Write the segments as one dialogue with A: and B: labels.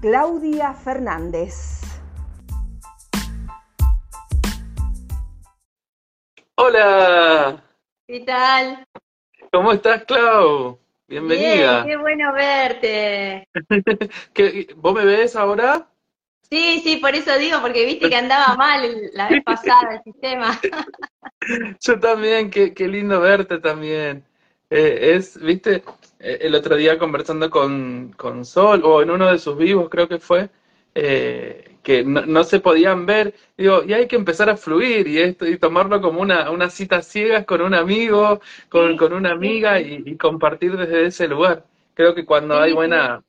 A: Claudia Fernández.
B: Hola.
C: ¿Qué tal?
B: ¿Cómo estás, Clau? Bienvenida.
C: Bien, qué bueno verte.
B: ¿Vos me ves ahora?
C: Sí, sí, por eso digo, porque viste que andaba mal la vez pasada el sistema.
B: Yo también, qué, qué lindo verte también. Eh, es, viste, el otro día conversando con, con, Sol, o en uno de sus vivos creo que fue, eh, que no, se podían ver, digo, y hay que empezar a fluir y esto, y tomarlo como una, una cita ciegas con un amigo, con, con una amiga y, compartir desde ese lugar. Creo que cuando hay buena,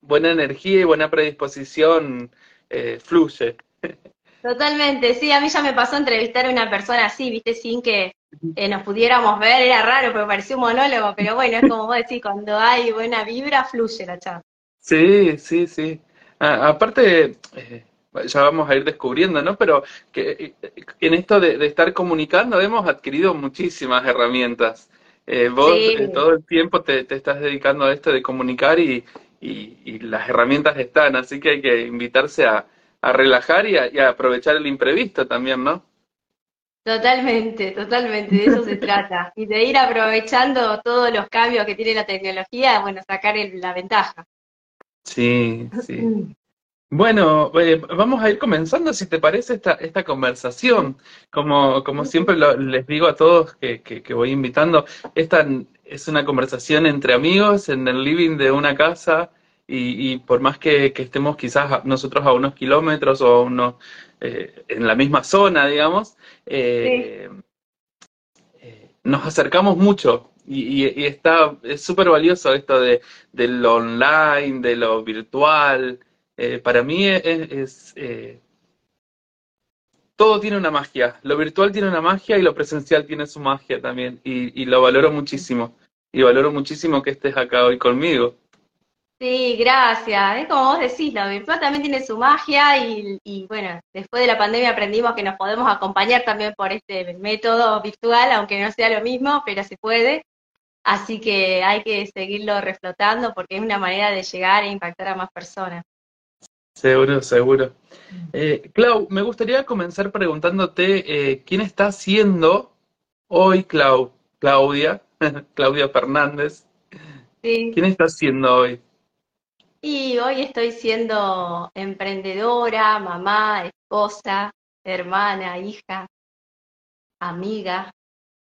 B: buena energía y buena predisposición, eh, fluye.
C: Totalmente, sí, a mí ya me pasó entrevistar a una persona así, viste, sin que eh, nos pudiéramos ver, era raro, porque parecía un monólogo, pero bueno, es como vos decís, cuando hay buena vibra, fluye la charla.
B: Sí, sí, sí. aparte, eh, ya vamos a ir descubriendo, ¿no? Pero que eh, en esto de, estar comunicando hemos adquirido muchísimas herramientas. vos todo el tiempo te, estás dedicando a esto de comunicar y, y, las herramientas están, así que hay que invitarse a, a relajar y a, aprovechar el imprevisto también, ¿no?
C: Totalmente, totalmente, de eso se trata. Y de ir aprovechando todos los cambios que tiene la tecnología, bueno, sacar la ventaja.
B: Sí, sí. Bueno, eh, vamos a ir comenzando, si te parece, esta, esta conversación. Como, como siempre les digo a todos que, que, voy invitando, esta es una conversación entre amigos en el living de una casa y, por más que, estemos quizás nosotros a unos kilómetros o unos, eh, en la misma zona, digamos, eh, eh, nos acercamos mucho y, está, es súper valioso esto de, lo online, de lo virtual. para mí es, todo tiene una magia. Lo virtual tiene una magia y lo presencial tiene su magia también. Y, y lo valoro muchísimo. Y valoro muchísimo que estés acá hoy conmigo.
C: Sí, gracias. Es como vos decís, lo virtual también tiene su magia y, bueno, después de la pandemia aprendimos que nos podemos acompañar también por este método virtual, aunque no sea lo mismo, pero se puede. Así que hay que seguirlo reflotando porque es una manera de llegar e impactar a más personas.
B: Seguro, seguro. Eh, Clau, me gustaría comenzar preguntándote eh, quién está siendo hoy Clau, Claudia, Claudia Fernández. Sí. ¿Quién está siendo hoy?
C: Y hoy estoy siendo emprendedora, mamá, esposa, hermana, hija, amiga.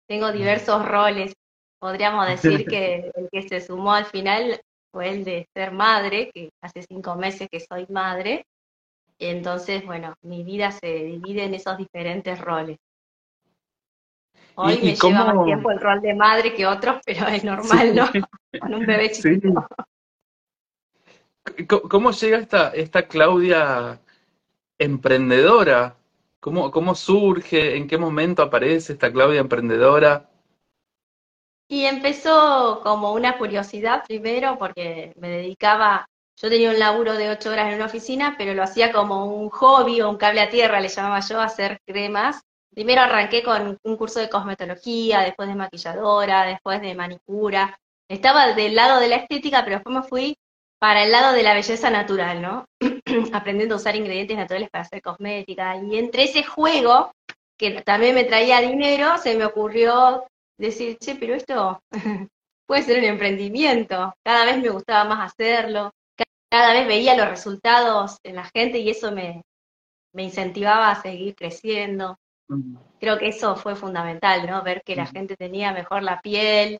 C: Tengo diversos roles. Podríamos decir que el que se sumó al final fue el de ser madre, que hace cinco meses que soy madre. Y entonces, bueno, mi vida se divide en esos diferentes roles. Hoy me lleva más tiempo el rol de madre que otros, pero es normal, ¿no? Con un bebé chiquito.
B: ¿Cómo llega esta, esta Claudia emprendedora? ¿Cómo, ¿Cómo surge? ¿En qué momento aparece esta Claudia emprendedora?
C: Y empezó como una curiosidad primero porque me dedicaba, yo tenía un laburo de ocho horas en una oficina, pero lo hacía como un hobby o un cable a tierra, le llamaba yo, hacer cremas. Primero arranqué con un curso de cosmetología, después de maquilladora, después de manicura. Estaba del lado de la estética, pero después me fui para el lado de la belleza natural, ¿no? Aprendiendo a usar ingredientes naturales para hacer cosmética. Y entre ese juego, que también me traía dinero, se me ocurrió decir, che, pero esto puede ser un emprendimiento. Cada vez me gustaba más hacerlo, cada vez veía los resultados en la gente y eso me, me incentivaba a seguir creciendo. Creo que eso fue fundamental, ¿no? Ver que la gente tenía mejor la piel,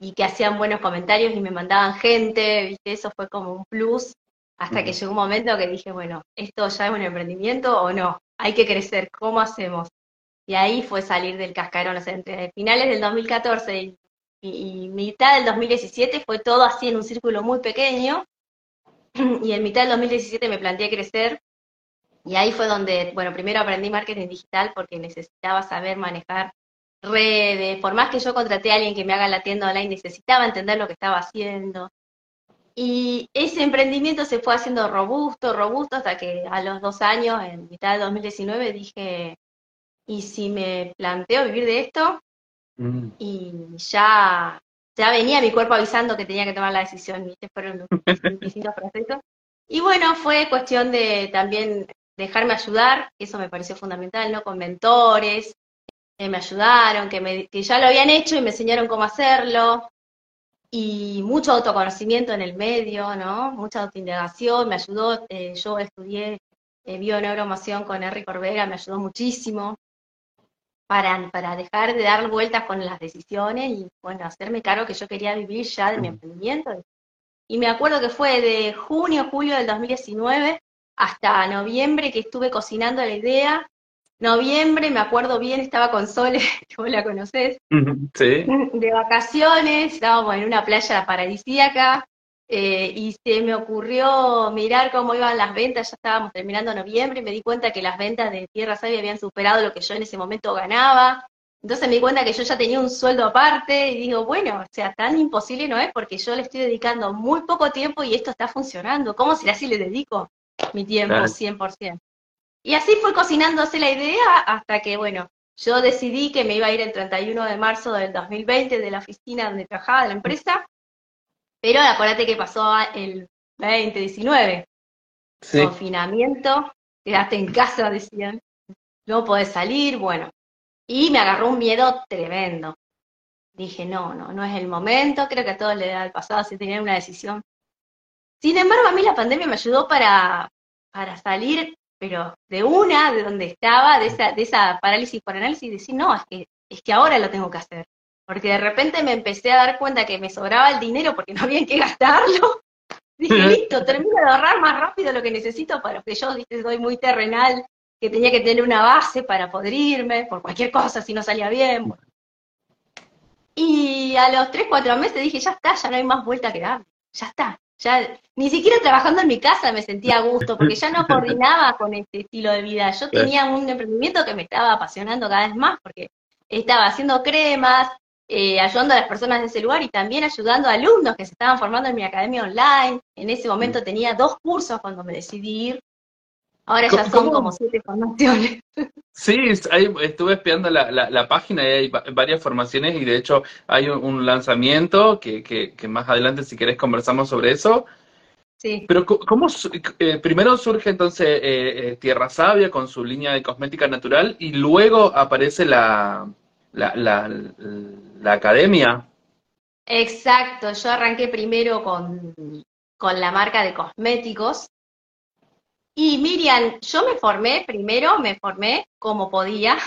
C: y que hacían buenos comentarios y me mandaban gente, ¿viste? Eso fue como un plus, hasta que llegó un momento que dije, bueno, ¿esto ya es un emprendimiento o no? Hay que crecer, ¿cómo hacemos? Y ahí fue salir del cascarón, o sea, entre finales del 2014 y, mitad del 2017 fue todo así en un círculo muy pequeño, y en mitad del 2017 me planteé crecer y ahí fue donde, bueno, primero aprendí marketing digital porque necesitaba saber manejar redes, por más que yo contraté a alguien que me haga la tienda online, necesitaba entender lo que estaba haciendo. Y ese emprendimiento se fue haciendo robusto, robusto, hasta que a los dos años, en mitad del 2019, dije, ¿y si me planteo vivir de esto? Mm. Y ya, ya venía mi cuerpo avisando que tenía que tomar la decisión, y fueron distintos procesos. Y bueno, fue cuestión de también dejarme ayudar, eso me pareció fundamental, ¿no? Con mentores, que me ayudaron, que, me, que ya lo habían hecho y me enseñaron cómo hacerlo, y mucho autoconocimiento en el medio, ¿no? Mucha autoindagación, me ayudó, eh, yo estudié eh, bioneuromoción con Henry Corbera, me ayudó muchísimo para, para dejar de dar vueltas con las decisiones y, bueno, hacerme cargo que yo quería vivir ya de mi emprendimiento. Y me acuerdo que fue de junio, julio del 2019 hasta noviembre que estuve cocinando la idea. Noviembre, me acuerdo bien, estaba con Sole, que vos la conocés, sí. de vacaciones, estábamos en una playa paradisíaca, eh, y se me ocurrió mirar cómo iban las ventas, ya estábamos terminando noviembre, y me di cuenta que las ventas de Tierra Sabia habían superado lo que yo en ese momento ganaba, entonces me di cuenta que yo ya tenía un sueldo aparte, y digo, bueno, o sea, tan imposible no es, porque yo le estoy dedicando muy poco tiempo y esto está funcionando, ¿cómo será si le dedico mi tiempo, 100%. Y así fue cocinándose la idea hasta que, bueno, yo decidí que me iba a ir el 31 de marzo del 2020 de la oficina donde trabajaba, de la empresa, pero acuérdate que pasó el 2019. Confinamiento, quedaste en casa, decían, no podés salir, bueno. Y me agarró un miedo tremendo. Dije, no, no, no es el momento, creo que a todos le da el pasado si tenían una decisión sin embargo, a mí la pandemia me ayudó para, para salir, pero de una, de donde estaba, de esa, de esa parálisis por análisis, decir, no, es que, es que ahora lo tengo que hacer. Porque de repente me empecé a dar cuenta que me sobraba el dinero porque no había en qué gastarlo. Dije, listo, termino de ahorrar más rápido lo que necesito para que yo, ¿viste? soy muy terrenal, que tenía que tener una base para poder irme por cualquier cosa si no salía bien. Y a los 3, 4 meses dije, ya está, ya no hay más vuelta que dar, ya está. Ya ni siquiera trabajando en mi casa me sentía a gusto, porque ya no coordinaba con este estilo de vida. Yo tenía un emprendimiento que me estaba apasionando cada vez más, porque estaba haciendo cremas, eh, ayudando a las personas de ese lugar y también ayudando a alumnos que se estaban formando en mi academia online. En ese momento tenía dos cursos cuando me decidí ir. Ahora ya son como siete formaciones.
B: Sí, estuve espiando la, página y hay varias formaciones y de hecho hay un, lanzamiento que, que, más adelante si querés conversamos sobre eso. Sí. Pero ¿cómo eh, primero surge entonces eh, eh, Tierra Sabia con su línea de cosmética natural y luego aparece la, la, la academia?
C: Exacto, yo arranqué primero con, con la marca de cosméticos y Miriam, yo me formé, primero me formé como podía,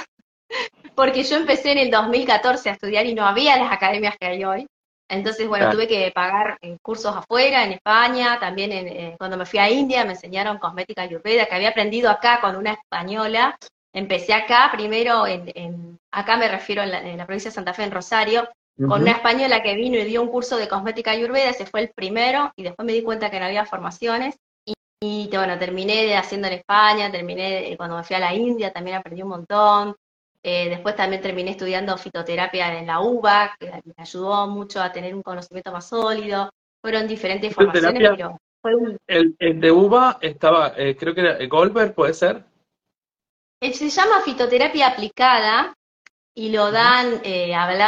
C: porque yo empecé en el 2014 a estudiar y no había las academias que hay hoy. Entonces, bueno, tuve que pagar cursos afuera, en España, también eh, cuando me fui a India me enseñaron cosmética ayurveda, que había aprendido acá con una española. Empecé acá, primero, en, acá me refiero en la, provincia de Santa Fe, en Rosario, con una española que vino y dio un curso de cosmética ayurveda, ese fue el primero, y después me di cuenta que no había formaciones, y bueno, terminé haciendo en España, terminé eh, cuando me fui a la India, también aprendí un montón. Eh, después también terminé estudiando fitoterapia en la UBA, que me ayudó mucho a tener un conocimiento más sólido. Fueron diferentes formaciones, pero fue un...
B: El, de UBA estaba, eh, creo que era Goldberg, ¿puede ser?
C: se llama fitoterapia aplicada y lo dan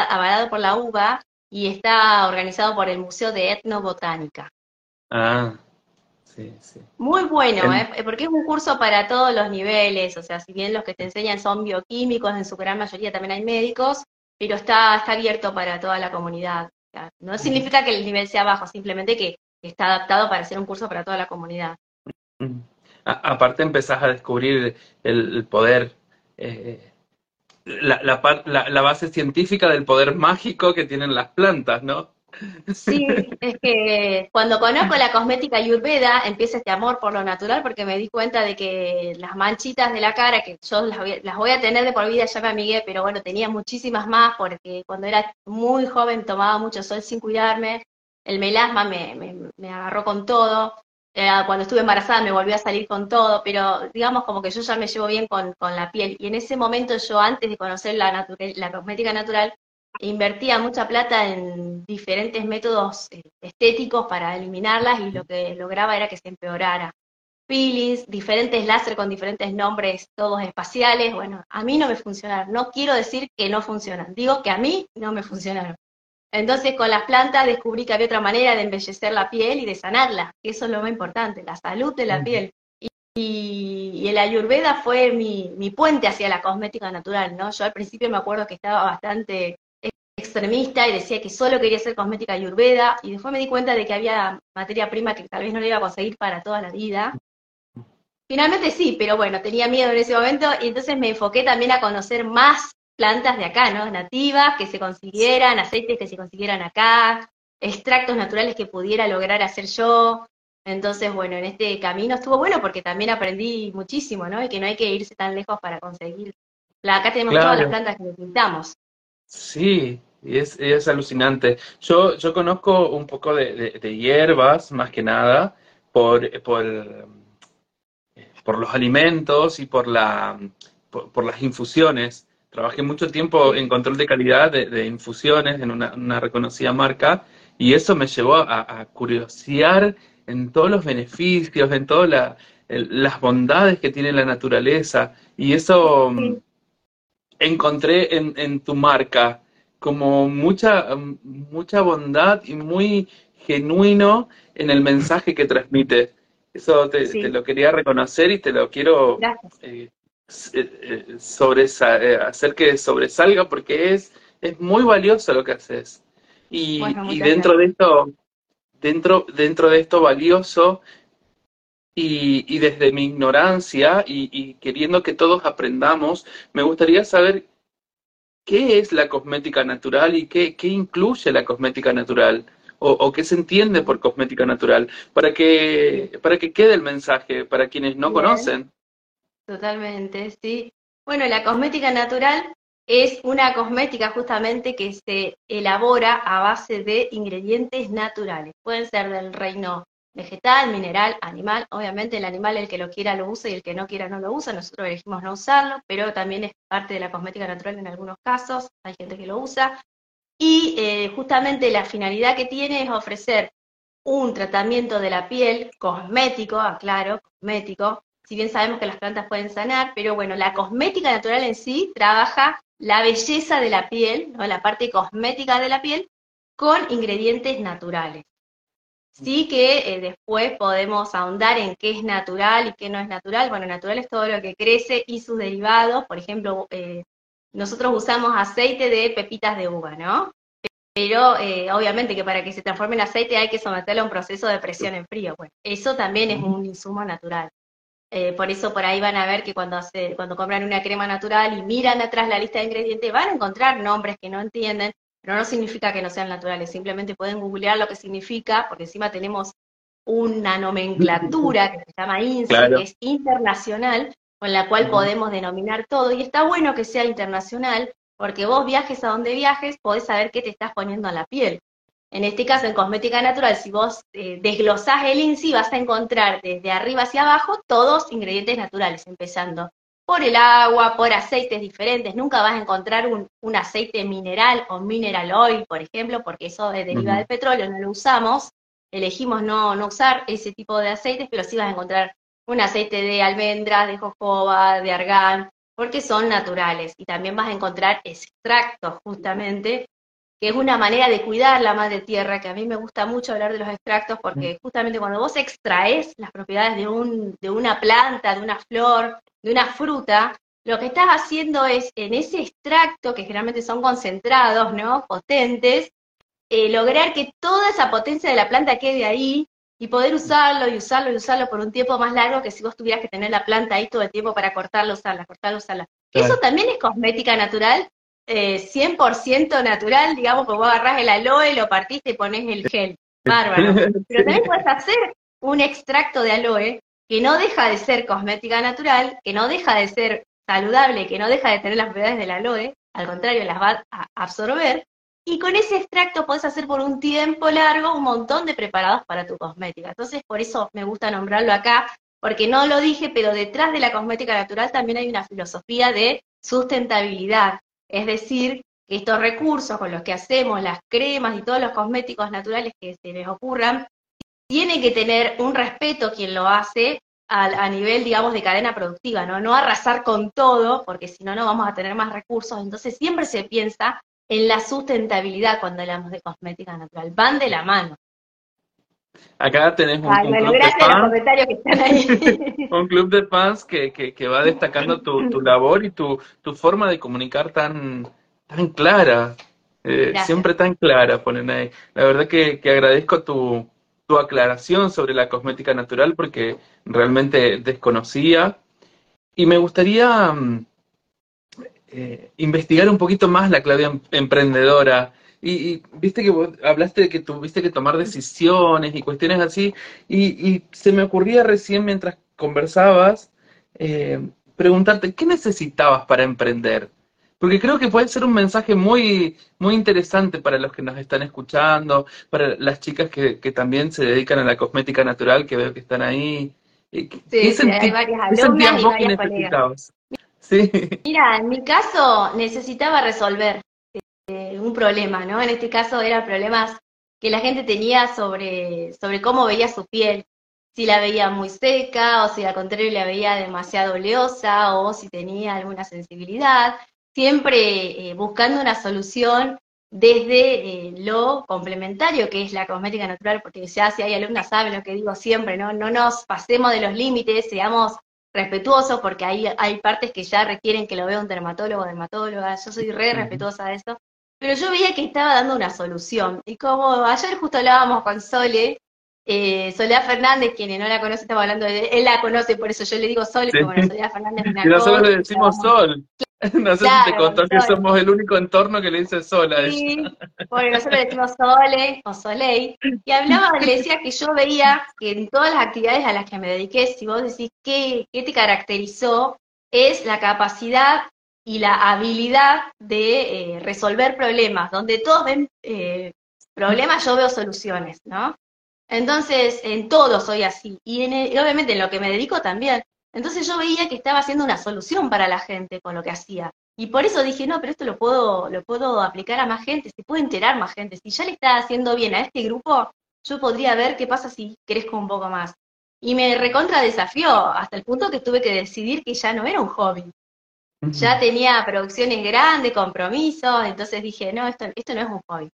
C: avalado por la UBA y está organizado por el Museo de Etnobotánica.
B: Ah,
C: muy bueno, ¿eh? porque es un curso para todos los niveles, o sea, si bien los que te enseñan son bioquímicos, en su gran mayoría también hay médicos, pero está, está abierto para toda la comunidad. no significa que el nivel sea bajo, simplemente que está adaptado para ser un curso para toda la comunidad.
B: aparte empezás a descubrir el, poder, eh, la, la base científica del poder mágico que tienen las plantas, ¿no?
C: Sí, es que cuando conozco la cosmética ayurveda empieza este amor por lo natural porque me di cuenta de que las manchitas de la cara, que yo las voy, a tener de por vida, ya me amigué, pero bueno, tenía muchísimas más porque cuando era muy joven tomaba mucho sol sin cuidarme, el melasma me, me, agarró con todo, Eh, cuando estuve embarazada me volvió a salir con todo, pero digamos como que yo ya me llevo bien con, la piel. Y en ese momento yo, antes de conocer la, la cosmética natural, invertía mucha plata en diferentes métodos eh, estéticos para eliminarlas y lo que lograba era que se empeorara. Peelings, diferentes láser con diferentes nombres, todos espaciales, bueno, a mí no me funcionaron. No quiero decir que no funcionan, digo que a mí no me funcionaron. Entonces con las plantas descubrí que había otra manera de embellecer la piel y de sanarla, que eso es lo más importante, la salud de la piel. Y, el ayurveda fue mi, mi, puente hacia la cosmética natural, ¿no? Yo al principio me acuerdo que estaba bastante extremista y decía que solo quería hacer cosmética ayurveda y después me di cuenta de que había materia prima que tal vez no le iba a conseguir para toda la vida. Finalmente sí, pero bueno, tenía miedo en ese momento y entonces me enfoqué también a conocer más plantas de acá, ¿no? Nativas, que se consiguieran, aceites que se consiguieran acá, extractos naturales que pudiera lograr hacer yo. Entonces, bueno, en este camino estuvo bueno porque también aprendí muchísimo, ¿no? Y que no hay que irse tan lejos para conseguir. Acá tenemos todas las plantas que necesitamos.
B: Sí, es, es alucinante. Yo, yo conozco un poco de, hierbas, más que nada, por, por, por los alimentos y por, la, por las infusiones. Trabajé mucho tiempo en control de calidad de, infusiones en una, reconocida marca y eso me llevó a, curiosear en todos los beneficios, en todas las bondades que tiene la naturaleza y eso mm, encontré en, tu marca como mucha, mm, mucha bondad y muy genuino en el mensaje que transmite. Eso te, lo quería reconocer y te lo quiero eh, eh, eh, eh, hacer que sobresalga porque es, es muy valioso lo que haces. Y, dentro de esto, dentro, dentro de esto valioso, y, desde mi ignorancia y, queriendo que todos aprendamos, me gustaría saber qué es la cosmética natural y qué, qué incluye la cosmética natural. O, qué se entiende por cosmética natural, para que, para que quede el mensaje para quienes no conocen.
C: Totalmente, sí. Bueno, la cosmética natural es una cosmética justamente que se elabora a base de ingredientes naturales. Pueden ser del reino vegetal, mineral, animal. Obviamente el animal el que lo quiera lo usa y el que no quiera no lo usa. Nosotros elegimos no usarlo, pero también es parte de la cosmética natural en algunos casos. Hay gente que lo usa. Y eh, justamente la finalidad que tiene es ofrecer un tratamiento de la piel cosmético, aclaro, cosmético, si bien sabemos que las plantas pueden sanar, pero bueno, la cosmética natural en sí trabaja la belleza de la piel, ¿no? la parte cosmética de la piel, con ingredientes naturales. Sí que eh, después podemos ahondar en qué es natural y qué no es natural. Bueno, natural es todo lo que crece y sus derivados. Por ejemplo, eh, nosotros usamos aceite de pepitas de uva, ¿no? Pero eh, obviamente que para que se transforme en aceite hay que someterlo a un proceso de presión en frío. Bueno, eso también es un insumo natural. Eh, por eso por ahí van a ver que cuando, cuando compran una crema natural y miran atrás la lista de ingredientes, van a encontrar nombres que no entienden, pero no significa que no sean naturales, simplemente pueden googlear lo que significa, porque encima tenemos una nomenclatura que se llama INSI, que es internacional, con la cual podemos denominar todo, y está bueno que sea internacional, porque vos viajes a donde viajes, podés saber qué te estás poniendo a la piel. En este caso, en cosmética natural, si vos eh, desglosás el INSI, vas a encontrar desde arriba hacia abajo todos ingredientes naturales, empezando por el agua, por aceites diferentes. Nunca vas a encontrar un, aceite mineral o mineral oil, por ejemplo, porque eso deriva del petróleo, no lo usamos. Elegimos no, no usar ese tipo de aceites, pero sí vas a encontrar un aceite de almendras, de jojoba, de argán, porque son naturales. Y también vas a encontrar extractos, justamente, que es una manera de cuidar la madre tierra, que a mí me gusta mucho hablar de los extractos, porque justamente cuando vos extraes las propiedades de, un, de una planta, de una flor, de una fruta, lo que estás haciendo es, en ese extracto, que generalmente son concentrados, ¿no? Potentes, eh, lograr que toda esa potencia de la planta quede ahí y poder usarlo y usarlo y usarlo por un tiempo más largo que si vos tuvieras que tener la planta ahí todo el tiempo para cortarla, usarla, cortarla, usarla. Eso también es cosmética natural eh, 100% natural, digamos, que vos agarrás el aloe, lo partiste y pones el gel. Bárbaro. Pero también puedes hacer un extracto de aloe que no deja de ser cosmética natural, que no deja de ser saludable, que no deja de tener las propiedades del aloe, al contrario, las va a absorber, y con ese extracto podés hacer por un tiempo largo un montón de preparados para tu cosmética. Entonces, por eso me gusta nombrarlo acá, porque no lo dije, pero detrás de la cosmética natural también hay una filosofía de sustentabilidad. Es decir, que estos recursos con los que hacemos las cremas y todos los cosméticos naturales que se les ocurran, tiene que tener un respeto quien lo hace a, nivel, digamos, de cadena productiva, ¿no? No arrasar con todo, porque si no, no vamos a tener más recursos. Entonces siempre se piensa en la sustentabilidad cuando hablamos de cosmética natural. Van de la mano.
B: Acá tenés un, club de fans, que están ahí. un club de fans que, que, va destacando tu, tu labor y tu, tu, forma de comunicar tan, tan clara, eh, siempre tan clara, ponen ahí. La verdad que, que agradezco tu, tu aclaración sobre la cosmética natural porque realmente desconocía. Y me gustaría mm, eh, investigar un poquito más la Claudia em-, emprendedora. Y, viste que vos hablaste de que tuviste que tomar decisiones y cuestiones así, y, se me ocurría recién mientras conversabas eh, preguntarte, ¿qué necesitabas para emprender? Porque creo que puede ser un mensaje muy, muy interesante para los que nos están escuchando, para las chicas que, que también se dedican a la cosmética natural, que veo que están ahí.
C: Sí, hay varias alumnas y varias colegas. Mira, en mi caso necesitaba resolver eh, un problema, ¿no? En este caso eran problemas que la gente tenía sobre, sobre cómo veía su piel, si la veía muy seca o si al contrario la veía demasiado oleosa o si tenía alguna sensibilidad, siempre eh, buscando una solución desde eh, lo complementario que es la cosmética natural, porque ya si hay alumnas saben lo que digo siempre, ¿no? No nos pasemos de los límites, seamos respetuoso, porque hay, hay partes que ya requieren que lo vea un dermatólogo o dermatóloga, yo soy re respetuosa de eso, pero yo veía que estaba dando una solución. Y como ayer justo hablábamos con Sole, eh, Soledad Fernández, quienes no la conoce, estaba hablando de él la conoce, por eso yo le digo Sole, sí. bueno, Soledad Fernández es una
B: nosotros le decimos Sol. No sé si te contó que somos el único entorno que le dice Sol a
C: Sí, porque nosotros le decimos Sole o Soleil. Y hablaba, le decía que yo veía que en todas las actividades a las que me dediqué, si vos decís qué, qué te caracterizó, es la capacidad y la habilidad de eh, resolver problemas. Donde todos ven eh, problemas, yo veo soluciones, ¿no? Entonces, en todo soy así. Y, y obviamente en lo que me dedico también. Entonces yo veía que estaba haciendo una solución para la gente con lo que hacía. Y por eso dije, no, pero esto lo puedo, lo puedo aplicar a más gente, se puede enterar más gente. Si ya le está haciendo bien a este grupo, yo podría ver qué pasa si crezco un poco más. Y me recontra desafió hasta el punto que tuve que decidir que ya no era un hobby. Ya tenía producciones grandes, compromisos, entonces dije, no, esto, esto no es un hobby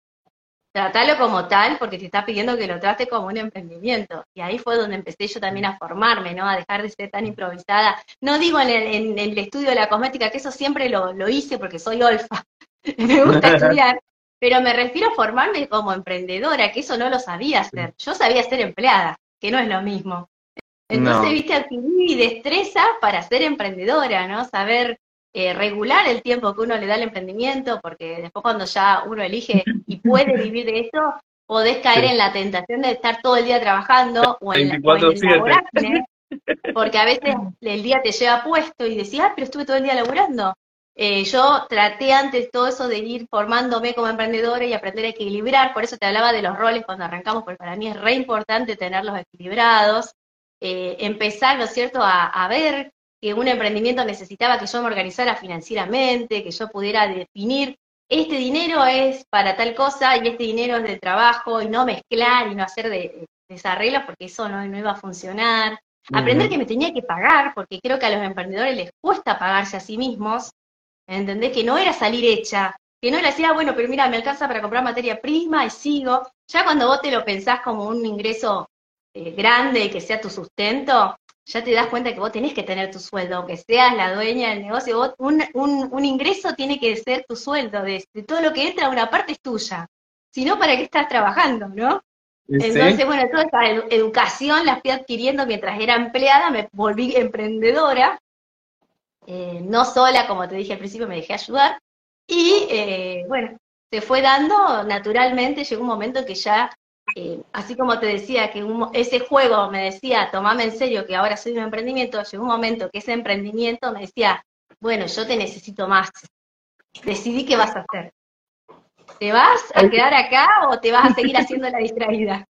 C: tratalo como tal porque te está pidiendo que lo trate como un emprendimiento. Y ahí fue donde empecé yo también a formarme, ¿no? A dejar de ser tan improvisada. No digo en el, estudio de la cosmética, que eso siempre lo, lo hice porque soy olfa, me gusta estudiar, pero me refiero a formarme como emprendedora, que eso no lo sabía hacer. Yo sabía ser empleada, que no es lo mismo. Entonces, viste, adquirí destreza para ser emprendedora, ¿no? Saber eh, regular el tiempo que uno le da al emprendimiento, porque después cuando ya uno elige y puede vivir de esto, podés caer en la tentación de estar todo el día trabajando o en, la, porque a veces el día te lleva puesto y decís, ah, pero estuve todo el día laburando. Eh, yo traté antes todo eso de ir formándome como emprendedora y aprender a equilibrar, por eso te hablaba de los roles cuando arrancamos, porque para mí es re importante tenerlos equilibrados, eh, empezar, ¿no es cierto?, a, a ver que un emprendimiento necesitaba que yo me organizara financieramente, que yo pudiera definir, este dinero es para tal cosa y este dinero es de trabajo, y no mezclar y no hacer de, desarreglos porque eso no, iba a funcionar. Aprender que me tenía que pagar, porque creo que a los emprendedores les cuesta pagarse a sí mismos, ¿entendés? Que no era salir hecha, que no era decir, ah, bueno, pero mira, me alcanza para comprar materia prima y sigo. Ya cuando vos te lo pensás como un ingreso eh, grande que sea tu sustento, ya te das cuenta que vos tenés que tener tu sueldo, aunque seas la dueña del negocio, vos, un, un, ingreso tiene que ser tu sueldo, de, todo lo que entra, una parte es tuya. Si no, ¿para qué estás trabajando, no? Entonces, bueno, toda esa educación la fui adquiriendo mientras era empleada, me volví emprendedora, eh, no sola, como te dije al principio, me dejé ayudar, y eh, bueno, se fue dando naturalmente, llegó un momento que ya eh, así como te decía que ese juego me decía, tomame en serio que ahora soy un emprendimiento, llegó un momento que ese emprendimiento me decía, bueno, yo te necesito más. Decidí qué vas a hacer. ¿Te vas a quedar acá o te vas a seguir haciendo la distraída?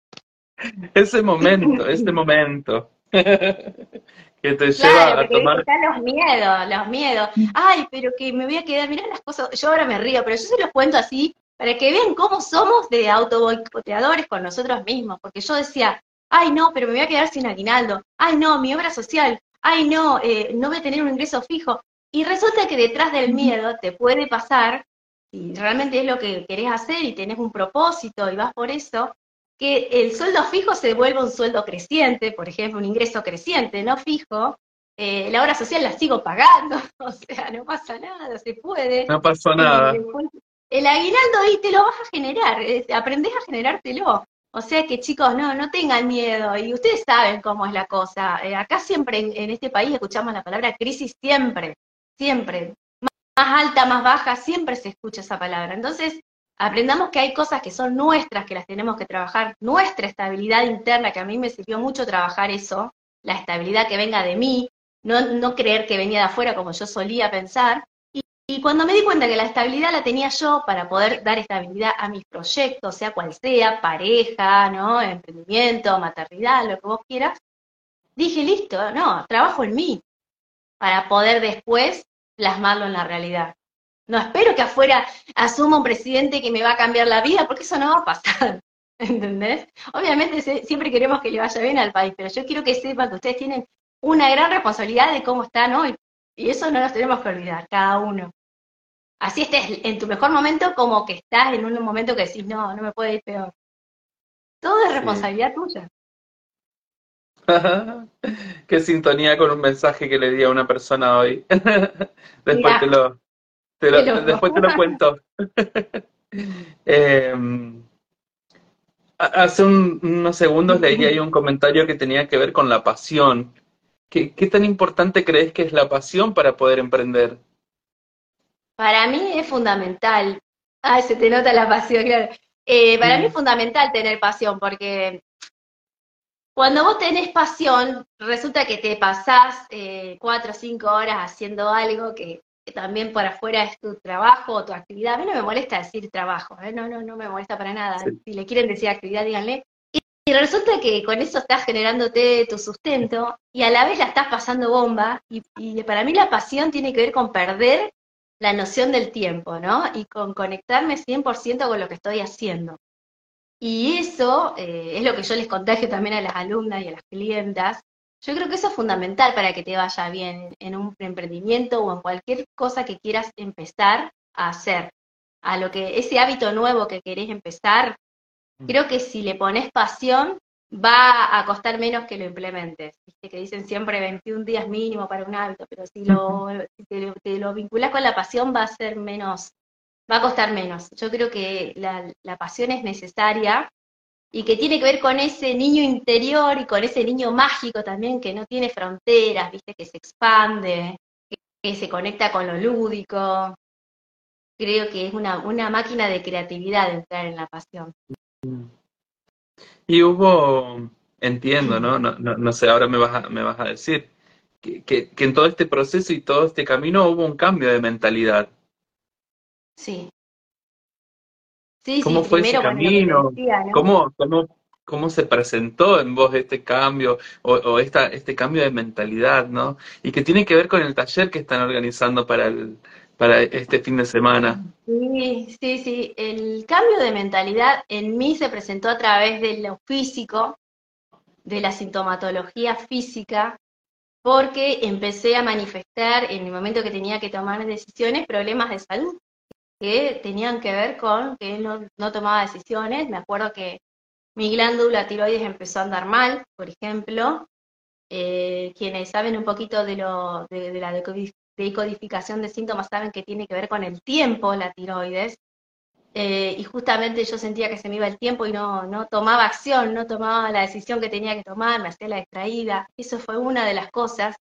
B: Ese momento, ese momento. que te
C: Claro,
B: lleva a tomar.
C: están los miedos, los miedos. Ay, pero que me voy a quedar, mirá las cosas, yo ahora me río, pero yo se los cuento así para que vean cómo somos de autoboicoteadores con nosotros mismos, porque yo decía, ay no, pero me voy a quedar sin aguinaldo, ay no, mi obra social, ay no, eh, no voy a tener un ingreso fijo. Y resulta que detrás del miedo te puede pasar, si realmente es lo que querés hacer y tenés un propósito y vas por eso, que el sueldo fijo se vuelva un sueldo creciente, por ejemplo, un ingreso creciente, no fijo, eh, la obra social la sigo pagando, o sea, no pasa nada, se puede.
B: No pasó nada.
C: Eh, después, el aguinaldo ahí te lo vas a generar, aprendés a generártelo. O sea que chicos, no, no tengan miedo, y ustedes saben cómo es la cosa. Eh, acá siempre en, este país escuchamos la palabra crisis siempre, siempre. Más alta, más baja, siempre se escucha esa palabra. Entonces, aprendamos que hay cosas que son nuestras, que las tenemos que trabajar, nuestra estabilidad interna, que a mí me sirvió mucho trabajar eso, la estabilidad que venga de mí, no, no creer que venía de afuera como yo solía pensar. Y, cuando me di cuenta que la estabilidad la tenía yo para poder dar estabilidad a mis proyectos, sea cual sea, pareja, ¿no? emprendimiento, maternidad, lo que vos quieras, dije, listo, no, trabajo en mí para poder después plasmarlo en la realidad. No espero que afuera asuma un presidente que me va a cambiar la vida, porque eso no va a pasar. ¿Entendés? Obviamente siempre queremos que le vaya bien al país, pero yo quiero que sepan que ustedes tienen una gran responsabilidad de cómo están hoy. Y eso no nos tenemos que olvidar, cada uno. Así estés en tu mejor momento como que estás en un momento que decís, no, no me puede ir peor. Todo es
B: Sí.
C: responsabilidad tuya.
B: Qué sintonía con un mensaje que le di a una persona hoy. Después
C: Mirá.
B: te lo, te lo- después te lo cuento. Eh, ha- hace un- unos segundos leí ahí un comentario que tenía que ver con la pasión. ¿Qué, qué tan importante crees que es la pasión para poder emprender?
C: Para mí es fundamental. Ah, se te nota la pasión, claro. Eh, para mí es fundamental tener pasión, porque cuando vos tenés pasión, resulta que te pasás eh, cuatro o cinco horas haciendo algo que, que también por afuera es tu trabajo o tu actividad. A mí no me molesta decir trabajo, ¿eh? no, no, no me molesta para nada.
B: Sí.
C: Si le quieren decir actividad, díganle. Y, resulta que con eso estás generándote tu sustento y a la vez la estás pasando bomba. Y, y para mí la pasión tiene que ver con perder la noción del tiempo, ¿no? Y con conectarme 100% con lo que estoy haciendo. Y eso eh, es lo que yo les contagio también a las alumnas y a las clientas. Yo creo que eso es fundamental para que te vaya bien en un emprendimiento o en cualquier cosa que quieras empezar a hacer. A lo que ese hábito nuevo que querés empezar, creo que si le pones pasión, va a costar menos que lo implementes. Viste que dicen siempre 21 días mínimo para un hábito, pero si lo, si te, lo- te lo vinculás con la pasión va a ser menos, va a costar menos. Yo creo que la, la pasión es necesaria y que tiene que ver con ese niño interior y con ese niño mágico también que no tiene fronteras, viste, que se expande, que, que se conecta con lo lúdico. Creo que es una, una máquina de creatividad entrar en la pasión.
B: Y hubo, entiendo, ¿no? No, no, no sé, ahora me vas a, me vas a decir que, que, que en todo este proceso y todo este camino hubo un cambio de mentalidad.
C: Sí. Sí,
B: ¿Cómo
C: sí,
B: fue ese
C: bueno,
B: camino?
C: decía, ¿no?
B: ¿Cómo, cómo, cómo se presentó en vos este cambio o, o esta, este cambio de mentalidad, ¿no? Y que tiene que ver con el taller que están organizando para el, para este fin de semana.
C: Sí, sí, sí. El cambio de mentalidad en mí se presentó a través de lo físico, de la sintomatología física, porque empecé a manifestar en el momento que tenía que tomar decisiones problemas de salud que tenían que ver con que no, no tomaba decisiones. Me acuerdo que mi glándula tiroides empezó a andar mal, por ejemplo. Eh, quienes saben un poquito de, lo, de, de la decodificación decodificación de síntomas saben que tiene que ver con el tiempo, la tiroides, eh, y justamente yo sentía que se me iba el tiempo y no, no tomaba acción, no tomaba la decisión que tenía que tomar, me hacía la distraída, eso fue una de las cosas.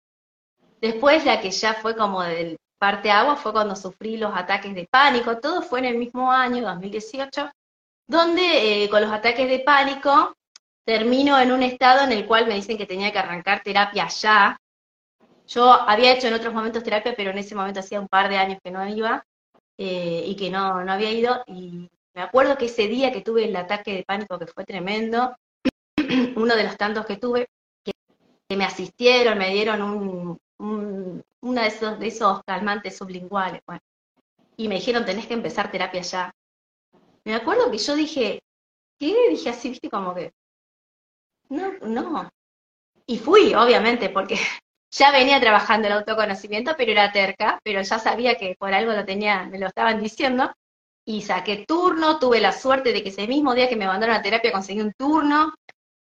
C: Después la que ya fue como del parte agua fue cuando sufrí los ataques de pánico, todo fue en el mismo año, 2018, donde eh, con los ataques de pánico termino en un estado en el cual me dicen que tenía que arrancar terapia ya, yo había hecho en otros momentos terapia, pero en ese momento hacía un par de años que no iba eh, y que no, no había ido. Y Me acuerdo que ese día que tuve el ataque de pánico, que fue tremendo, uno de los tantos que tuve, que, me asistieron, me dieron un, uno de esos, de esos calmantes sublinguales, bueno, y me dijeron, tenés que empezar terapia ya. Me acuerdo que yo dije, ¿qué? Dije así, viste, como que, no, no. Y fui, obviamente, porque ya venía trabajando el autoconocimiento, pero era terca, pero ya sabía que por algo lo tenía, me lo estaban diciendo, y saqué turno, tuve la suerte de que ese mismo día que me mandaron a terapia conseguí un turno,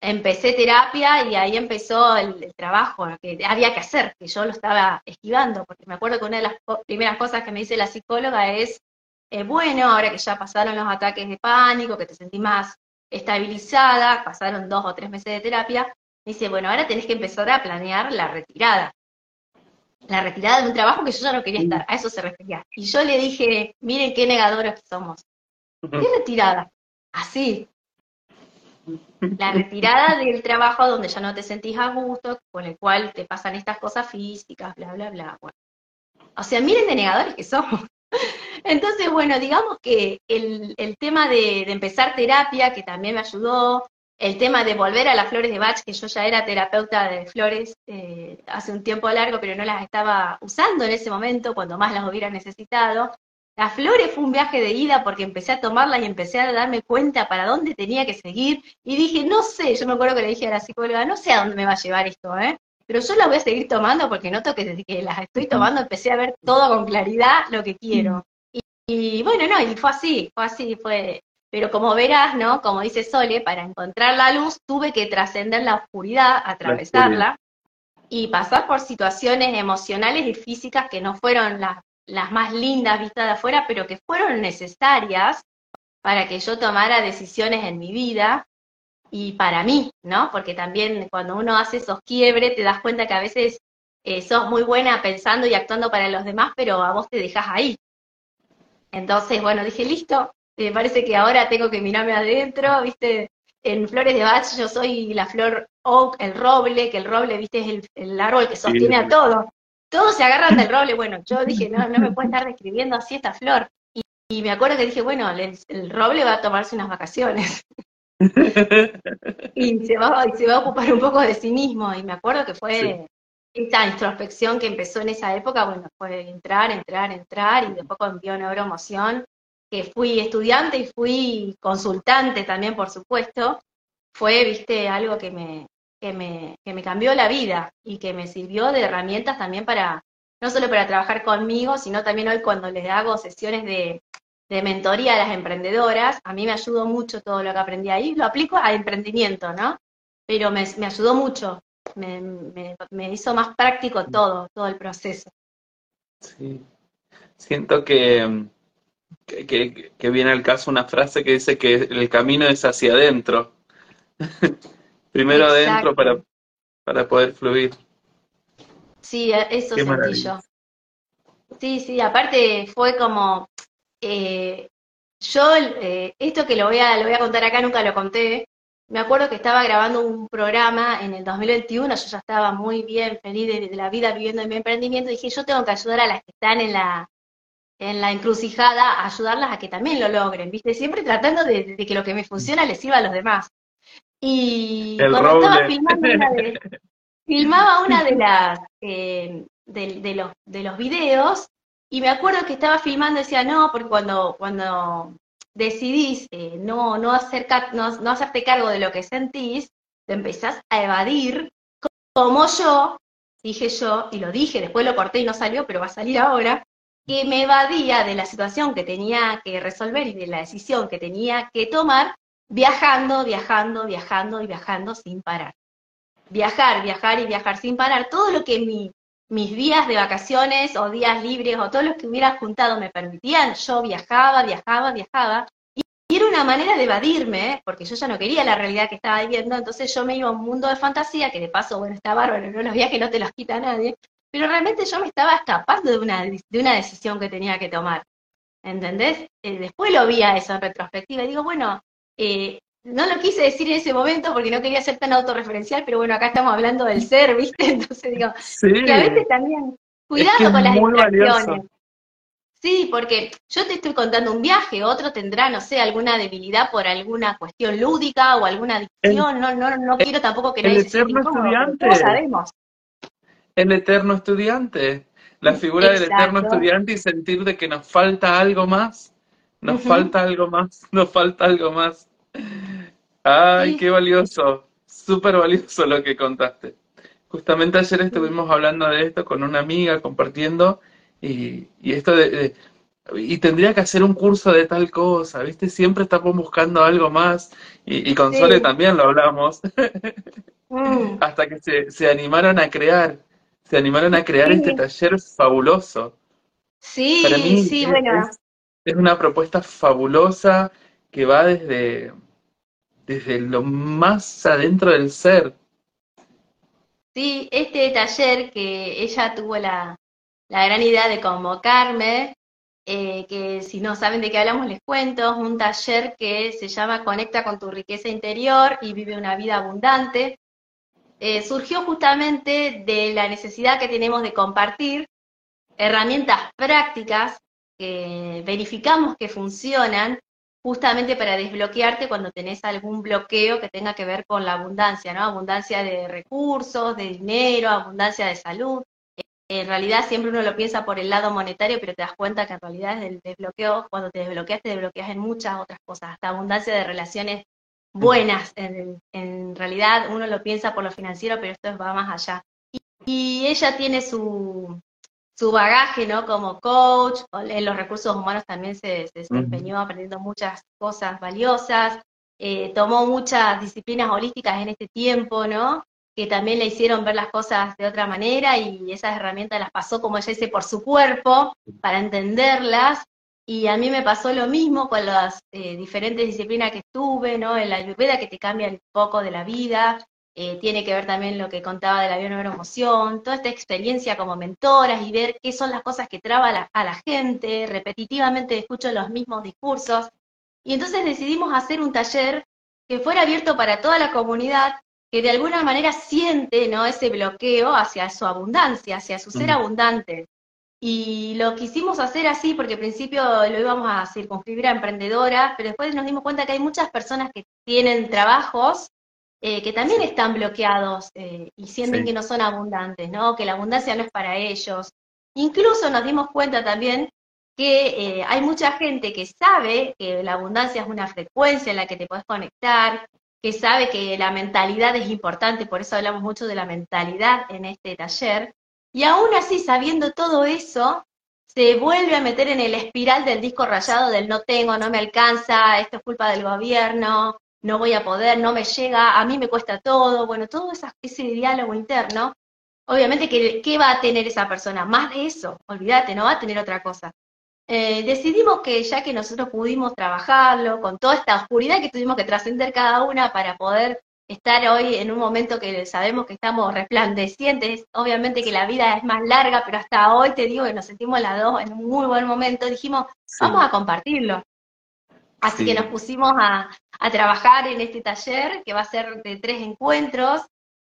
C: empecé terapia y ahí empezó el, trabajo que había que hacer, que yo lo estaba esquivando, porque me acuerdo que una de las primeras cosas que me dice la psicóloga es, eh, bueno, ahora que ya pasaron los ataques de pánico, que te sentí más estabilizada, pasaron dos o tres meses de terapia, me dice, bueno, ahora tenés que empezar a planear la retirada. La retirada de un trabajo que yo ya no quería estar, a eso se refería. Y yo le dije, miren qué negadoras que somos. ¿Qué retirada? Así, la retirada del trabajo donde ya no te sentís a gusto, con el cual te pasan estas cosas físicas, bla, bla, bla. O sea, miren de negadores que somos. Entonces, bueno, digamos que el, tema de, empezar terapia, que también me ayudó, el tema de volver a las flores de Bach, que yo ya era terapeuta de flores eh, hace un tiempo largo, pero no las estaba usando en ese momento, cuando más las hubiera necesitado. Las flores fue un viaje de ida porque empecé a tomarlas y empecé a darme cuenta para dónde tenía que seguir. Y dije, no sé, yo me acuerdo que le dije a la psicóloga, no sé a dónde me va a llevar esto, ¿eh? Pero yo las voy a seguir tomando porque noto que desde que las estoy tomando empecé a ver todo con claridad lo que quiero. Y, bueno, no, y fue así, fue así, fue. Pero como verás, ¿no? Como dice Sole, para encontrar la luz tuve que trascender la oscuridad, atravesarla y pasar por situaciones emocionales y físicas que no fueron las las más lindas vistas de afuera, pero que fueron necesarias para que yo tomara decisiones en mi vida y para mí, ¿no? Porque también cuando uno hace esos quiebres te das cuenta que a veces eh, sos muy buena pensando y actuando para los demás, pero a vos te dejas ahí. Entonces, bueno, dije, listo, parece que ahora tengo que mirarme adentro, ¿viste? En Flores de Bach yo soy la flor oak, el roble, que el roble, ¿viste? Es el, el árbol que sostiene a todo todos se agarran del roble. Bueno, yo dije, no, no me puede estar describiendo así esta flor. Y, me acuerdo que dije, bueno, el, roble va a tomarse unas vacaciones. y, se va, se va a ocupar un poco de sí mismo. Y me acuerdo que fue esta introspección que empezó en esa época, bueno, fue entrar, entrar, entrar, y después envió neuroemoción, que fui estudiante y fui consultante también, por supuesto, fue, viste, algo que me, que me, que me cambió la vida y que me sirvió de herramientas también para, no solo para trabajar conmigo, sino también hoy cuando les hago sesiones de, de mentoría a las emprendedoras, a mí me ayudó mucho todo lo que aprendí ahí, lo aplico a emprendimiento, ¿no? Pero me, me ayudó mucho, me, me, hizo más práctico todo, todo el proceso.
B: Sí, siento que, que, que viene al caso una frase que dice que el camino es hacia adentro. Primero adentro para, para poder fluir.
C: Sí, eso sentí yo. Sí, sí, aparte fue como, eh, yo, eh, esto que lo voy, a, lo voy a contar acá, nunca lo conté, me acuerdo que estaba grabando un programa en el 2021, yo ya estaba muy bien, feliz de, la vida, viviendo en mi emprendimiento, y dije, yo tengo que ayudar a las que están en la, en la encrucijada, ayudarlas a que también lo logren, ¿viste? Siempre tratando de, de que lo que me funciona les sirva a los demás. Y cuando estaba filmando una de, filmaba una de las eh, de, los de los videos y me acuerdo que estaba filmando y decía no porque cuando cuando decidís eh, no no, hacer, no, no hacerte cargo de lo que sentís te empezás a evadir como yo dije yo y lo dije después lo corté y no salió pero va a salir ahora que me evadía de la situación que tenía que resolver y de la decisión que tenía que tomar viajando, viajando, viajando y viajando sin parar. Viajar, viajar y viajar sin parar. Todo lo que mis días de vacaciones o días libres o todo lo que hubiera juntado me permitían, yo viajaba, viajaba, viajaba. Y era una manera de evadirme, porque yo ya no quería la realidad que estaba viviendo, entonces yo me iba a un mundo de fantasía, que de paso, bueno, está bárbaro, ¿no? los viajes no te los quita nadie, pero realmente yo me estaba escapando de una, de una decisión que tenía que tomar. ¿Entendés? Eh, después lo vi a eso en retrospectiva y digo, bueno, eh, no lo quise decir en ese momento porque no quería ser tan autorreferencial, pero bueno, acá estamos hablando del ser, ¿viste? Entonces digo, que a veces también, cuidado con las distracciones. Sí, porque yo te estoy contando un viaje, otro tendrá, no sé, alguna debilidad por alguna cuestión lúdica o alguna adicción. no, no, no quiero tampoco que
B: el eterno estudiante. sabemos. El eterno estudiante. La figura del eterno estudiante y sentir de que nos falta algo más. Nos falta algo más. Nos falta algo más. Ay, qué valioso. Súper valioso lo que contaste. Justamente ayer estuvimos hablando de esto con una amiga, compartiendo y, esto de, y tendría que hacer un curso de tal cosa, ¿viste? Siempre estamos buscando algo más. Y, con Sole también lo hablamos. Mm. Hasta que se, se, animaron a crear, se animaron a crear este taller fabuloso.
C: Sí, sí, bueno.
B: Es, una propuesta fabulosa que va desde, desde lo más adentro del ser.
C: Sí, este taller que ella tuvo la, la gran idea de convocarme, eh, que si no saben de qué hablamos les cuento, es un taller que se llama Conecta con tu riqueza interior y vive una vida abundante. Eh, surgió justamente de la necesidad que tenemos de compartir herramientas prácticas que verificamos que funcionan justamente para desbloquearte cuando tenés algún bloqueo que tenga que ver con la abundancia, ¿no? Abundancia de recursos, de dinero, abundancia de salud en realidad siempre uno lo piensa por el lado monetario, pero te das cuenta que en realidad es el desbloqueo, cuando te desbloqueas, te desbloqueas en muchas otras cosas, hasta abundancia de relaciones buenas. En, realidad uno lo piensa por lo financiero, pero esto va más allá. Y, ella tiene su, su bagaje, ¿no? Como coach, en los recursos humanos también se, desempeñó aprendiendo muchas cosas valiosas, eh, tomó muchas disciplinas holísticas en este tiempo, ¿no? que también le hicieron ver las cosas de otra manera y esas herramientas las pasó, como ella dice, por su cuerpo para entenderlas. Y a mí me pasó lo mismo con las eh, diferentes disciplinas que estuve, ¿no? En la ayurveda que te cambia un poco de la vida, eh, tiene que ver también lo que contaba de la bioneuroemoción, toda esta experiencia como mentoras y ver qué son las cosas que traba a la, a la gente, repetitivamente escucho los mismos discursos. Y entonces decidimos hacer un taller que fuera abierto para toda la comunidad que de alguna manera siente ¿no? ese bloqueo hacia su abundancia, hacia su ser abundante. Y lo quisimos hacer así porque al principio lo íbamos a circunscribir a emprendedoras, pero después nos dimos cuenta que hay muchas personas que tienen trabajos eh, que también están bloqueados eh, y sienten que no son abundantes, ¿no? que la abundancia no es para ellos. Incluso nos dimos cuenta también que eh, hay mucha gente que sabe que la abundancia es una frecuencia en la que te puedes conectar, que sabe que la mentalidad es importante, por eso hablamos mucho de la mentalidad en este taller, y aún así, sabiendo todo eso, se vuelve a meter en el espiral del disco rayado del no tengo, no me alcanza, esto es culpa del gobierno, no voy a poder, no me llega, a mí me cuesta todo, bueno, todo ese diálogo interno, obviamente, ¿qué va a tener esa persona? Más de eso, olvídate, no va a tener otra cosa. Eh, decidimos que ya que nosotros pudimos trabajarlo con toda esta oscuridad que tuvimos que trascender cada una para poder estar hoy en un momento que sabemos que estamos resplandecientes, obviamente que la vida es más larga, pero hasta hoy te digo que nos sentimos las dos en un muy buen momento, dijimos, vamos a compartirlo. Así que nos pusimos a, trabajar en este taller que va a ser de tres encuentros,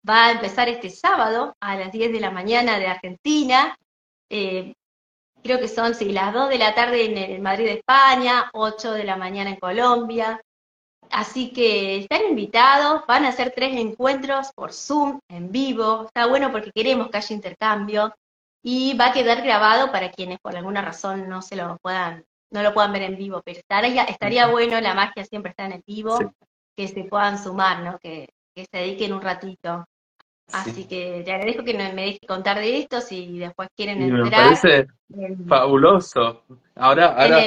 C: va a empezar este sábado a las 10 de la mañana de Argentina. Eh, creo que son, sí, las 2 de la tarde en, el Madrid España, 8 de la mañana en Colombia. Así que están invitados, van a hacer tres encuentros por Zoom, en vivo. Está bueno porque queremos que haya intercambio y va a quedar grabado para quienes por alguna razón no se lo puedan, no lo puedan ver en vivo, pero estaría, estaría bueno, la magia siempre está en el vivo, que se puedan sumar, ¿no? Que, que se dediquen un ratito. Así que te agradezco que me dejes contar de esto, si después quieren entrar.
B: Me parece fabuloso. Ahora, ahora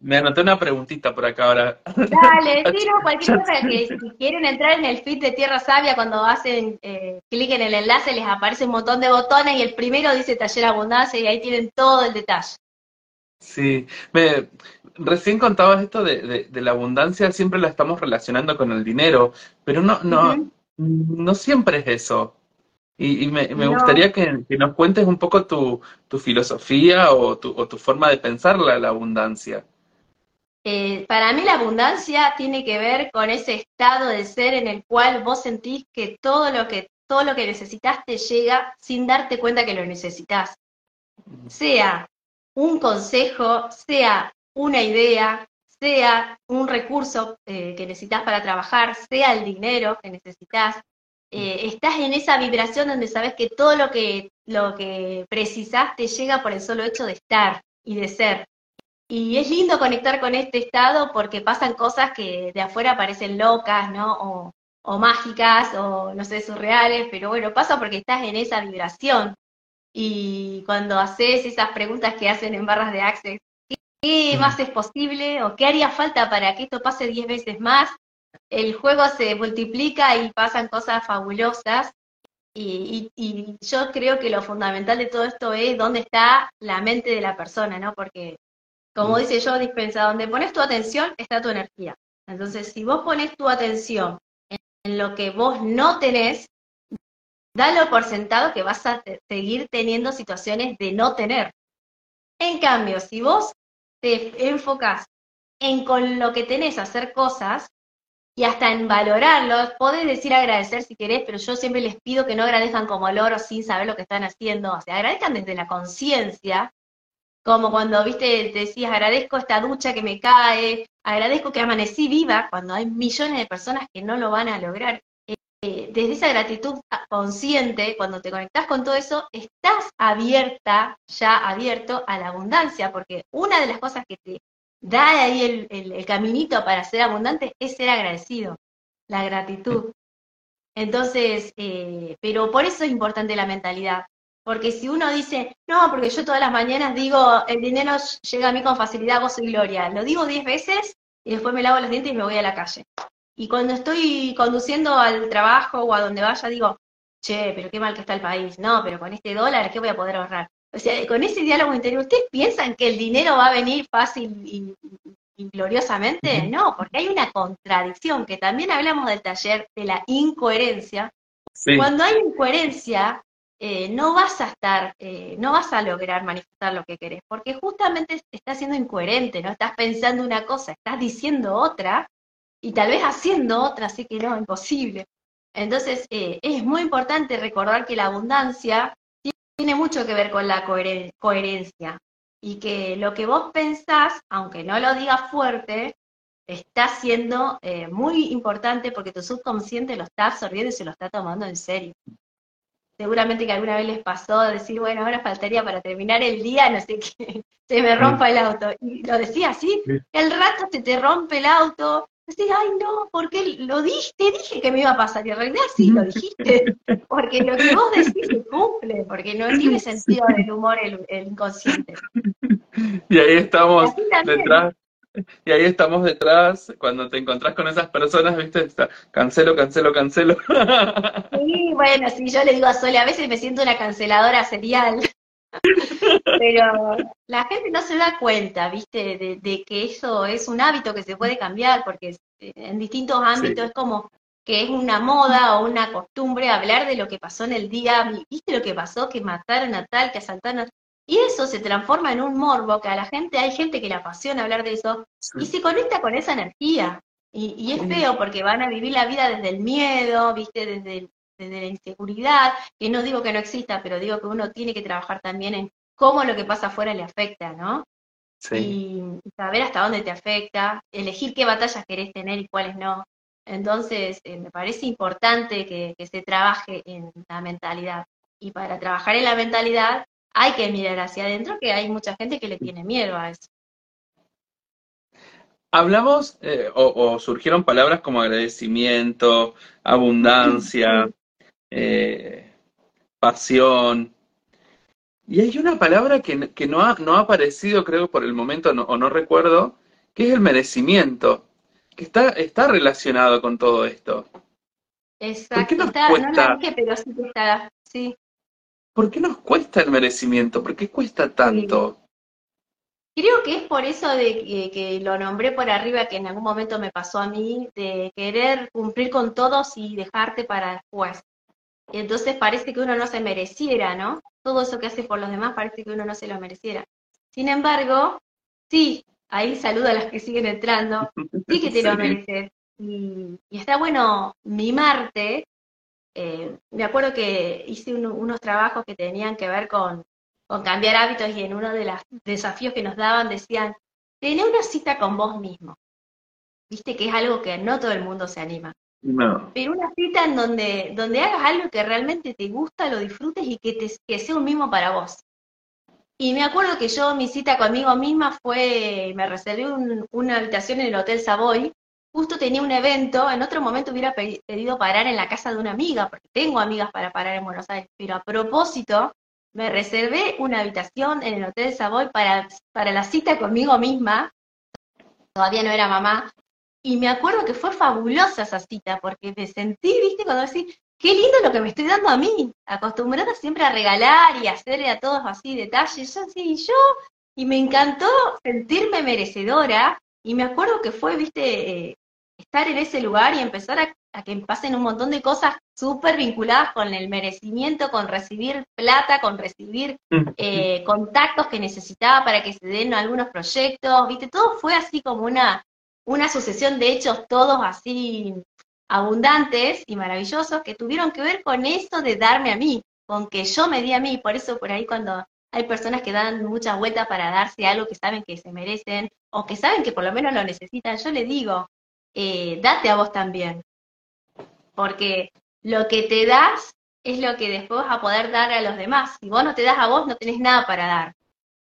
B: me anoté una preguntita por acá ahora.
C: Dale, sí, no, cualquier cosa que si quieren entrar en el feed de Tierra Sabia, cuando hacen eh, clic en el enlace les aparece un montón de botones y el primero dice Taller Abundancia y ahí tienen todo el detalle.
B: Sí, me, recién contabas esto de, de, la abundancia, siempre la estamos relacionando con el dinero, pero no, no, no siempre es eso. Y, me, gustaría que, nos cuentes un poco tu, filosofía o tu, o tu, forma de pensar la, abundancia.
C: Eh, para mí la abundancia tiene que ver con ese estado de ser en el cual vos sentís que todo lo que, todo lo que necesitas te llega sin darte cuenta que lo necesitas. Sea un consejo, sea una idea, sea un recurso eh, que necesitas para trabajar, sea el dinero que necesitas, eh, estás en esa vibración donde sabes que todo lo que, lo que precisas te llega por el solo hecho de estar y de ser. Y es lindo conectar con este estado porque pasan cosas que de afuera parecen locas, ¿no? O, o mágicas, o no sé, surreales, pero bueno, pasa porque estás en esa vibración. Y cuando haces esas preguntas que hacen en barras de Access, ¿qué más es posible? ¿O qué haría falta para que esto pase 10 veces más? El juego se multiplica y pasan cosas fabulosas. Y, yo creo que lo fundamental de todo esto es dónde está la mente de la persona, ¿no? Porque, como dice yo, dispensa, donde pones tu atención está tu energía. Entonces, si vos pones tu atención en lo que vos no tenés, dalo por sentado que vas a seguir teniendo situaciones de no tener. En cambio, si vos te enfocas en con lo que tenés hacer cosas y hasta en valorarlos, podés decir agradecer si querés, pero yo siempre les pido que no agradezcan como loro sin saber lo que están haciendo, o sea, agradezcan desde la conciencia, como cuando, viste, decías, agradezco esta ducha que me cae, agradezco que amanecí viva, cuando hay millones de personas que no lo van a lograr. Eh, desde esa gratitud consciente, cuando te conectas con todo eso, estás abierta, ya abierto a la abundancia, porque una de las cosas que te da ahí el, caminito para ser abundante es ser agradecido, la gratitud. Entonces, eh, pero por eso es importante la mentalidad, porque si uno dice, no, porque yo todas las mañanas digo, el dinero llega a mí con facilidad, vos soy Gloria, lo digo diez veces y después me lavo los dientes y me voy a la calle. Y cuando estoy conduciendo al trabajo o a donde vaya, digo, che, pero qué mal que está el país. No, pero con este dólar, ¿qué voy a poder ahorrar? O sea, con ese diálogo interior, ¿ustedes piensan que el dinero va a venir fácil y, gloriosamente? No, porque hay una contradicción, que también hablamos del taller de la incoherencia. Cuando hay incoherencia, eh, no vas a estar, eh, no vas a lograr manifestar lo que querés, porque justamente estás siendo incoherente, no estás pensando una cosa, estás diciendo otra, y tal vez haciendo otra, así que no, imposible. Entonces, eh, es muy importante recordar que la abundancia tiene mucho que ver con la coherencia y que lo que vos pensás, aunque no lo digas fuerte, está siendo eh, muy importante porque tu subconsciente lo está absorbiendo y se lo está tomando en serio. Seguramente que alguna vez les pasó decir, bueno, ahora faltaría para terminar el día, no sé qué, se me rompa el auto. Y lo decía así, el rato se te rompe el auto, Decís, ay no, porque lo dije, dije que me iba a pasar, y en realidad sí lo dijiste, porque lo que vos decís se cumple, porque no tiene sentido del humor el, inconsciente.
B: Y ahí estamos detrás, y ahí estamos detrás, cuando te encontrás con esas personas, viste, está, cancelo, cancelo, cancelo.
C: Sí, bueno, sí, yo le digo a Sole, a veces me siento una canceladora serial. Pero la gente no se da cuenta, ¿viste? De, que eso es un hábito que se puede cambiar, porque en distintos ámbitos es como que es una moda o una costumbre hablar de lo que pasó en el día, ¿viste lo que pasó? Que mataron a tal, que asaltaron. Y eso se transforma en un morbo, que a la gente, hay gente que le apasiona hablar de eso, y se conecta con esa energía. Y, y, es feo porque van a vivir la vida desde el miedo, ¿viste? Desde el, de la inseguridad, que no digo que no exista, pero digo que uno tiene que trabajar también en cómo lo que pasa afuera le afecta, ¿no? Sí. Y saber hasta dónde te afecta, elegir qué batallas querés tener y cuáles no. Entonces, eh, me parece importante que, se trabaje en la mentalidad. Y para trabajar en la mentalidad hay que mirar hacia adentro, que hay mucha gente que le tiene miedo a eso.
B: Hablamos eh, o, surgieron palabras como agradecimiento, abundancia, eh, pasión. Y hay una palabra que, no, ha, no, ha, aparecido, creo, por el momento, o no recuerdo, que es el merecimiento, que está, está relacionado con todo esto.
C: Exacto, ¿Por qué nos cuesta? pero sí está, sí.
B: ¿Por qué nos cuesta el merecimiento? ¿Por qué cuesta tanto?
C: Creo que es por eso de que, que, lo nombré por arriba, que en algún momento me pasó a mí, de querer cumplir con todos y dejarte para después. Y entonces parece que uno no se mereciera, ¿no? Todo eso que hace por los demás parece que uno no se lo mereciera. Sin embargo, sí, ahí saludo a las que siguen entrando, sí que te lo mereces. Y, está bueno mimarte. Eh, me acuerdo que hice unos trabajos que tenían que ver con, con cambiar hábitos y en uno de los desafíos que nos daban decían, tené una cita con vos mismo. Viste que es algo que no todo el mundo se anima. Pero una cita en donde, donde hagas algo que realmente te gusta, lo disfrutes y que, te, que sea un mismo para vos. Y me acuerdo que yo, mi cita conmigo misma fue, me reservé una habitación en el Hotel Savoy, justo tenía un evento, en otro momento hubiera pedido parar en la casa de una amiga, porque tengo amigas para parar en Buenos Aires, pero a propósito, me reservé una habitación en el Hotel Savoy para, para la cita conmigo misma, todavía no era mamá, y me acuerdo que fue fabulosa esa cita, porque me sentí, viste, cuando decís, qué lindo lo que me estoy dando a mí, acostumbrada siempre a regalar y hacerle a todos así detalles, yo así, yo, y me encantó sentirme merecedora, y me acuerdo que fue, viste, eh, estar en ese lugar y empezar a, que pasen un montón de cosas súper vinculadas con el merecimiento, con recibir plata, con recibir mm. eh, contactos que necesitaba para que se den algunos proyectos, viste, todo fue así como una, una sucesión de hechos todos así abundantes y maravillosos que tuvieron que ver con eso de darme a mí, con que yo me di a mí. Por eso por ahí cuando hay personas que dan muchas vueltas para darse algo que saben que se merecen o que saben que por lo menos lo necesitan, yo le digo, eh, date a vos también. Porque lo que te das es lo que después vas a poder dar a los demás. Si vos no te das a vos, no tenés nada para dar.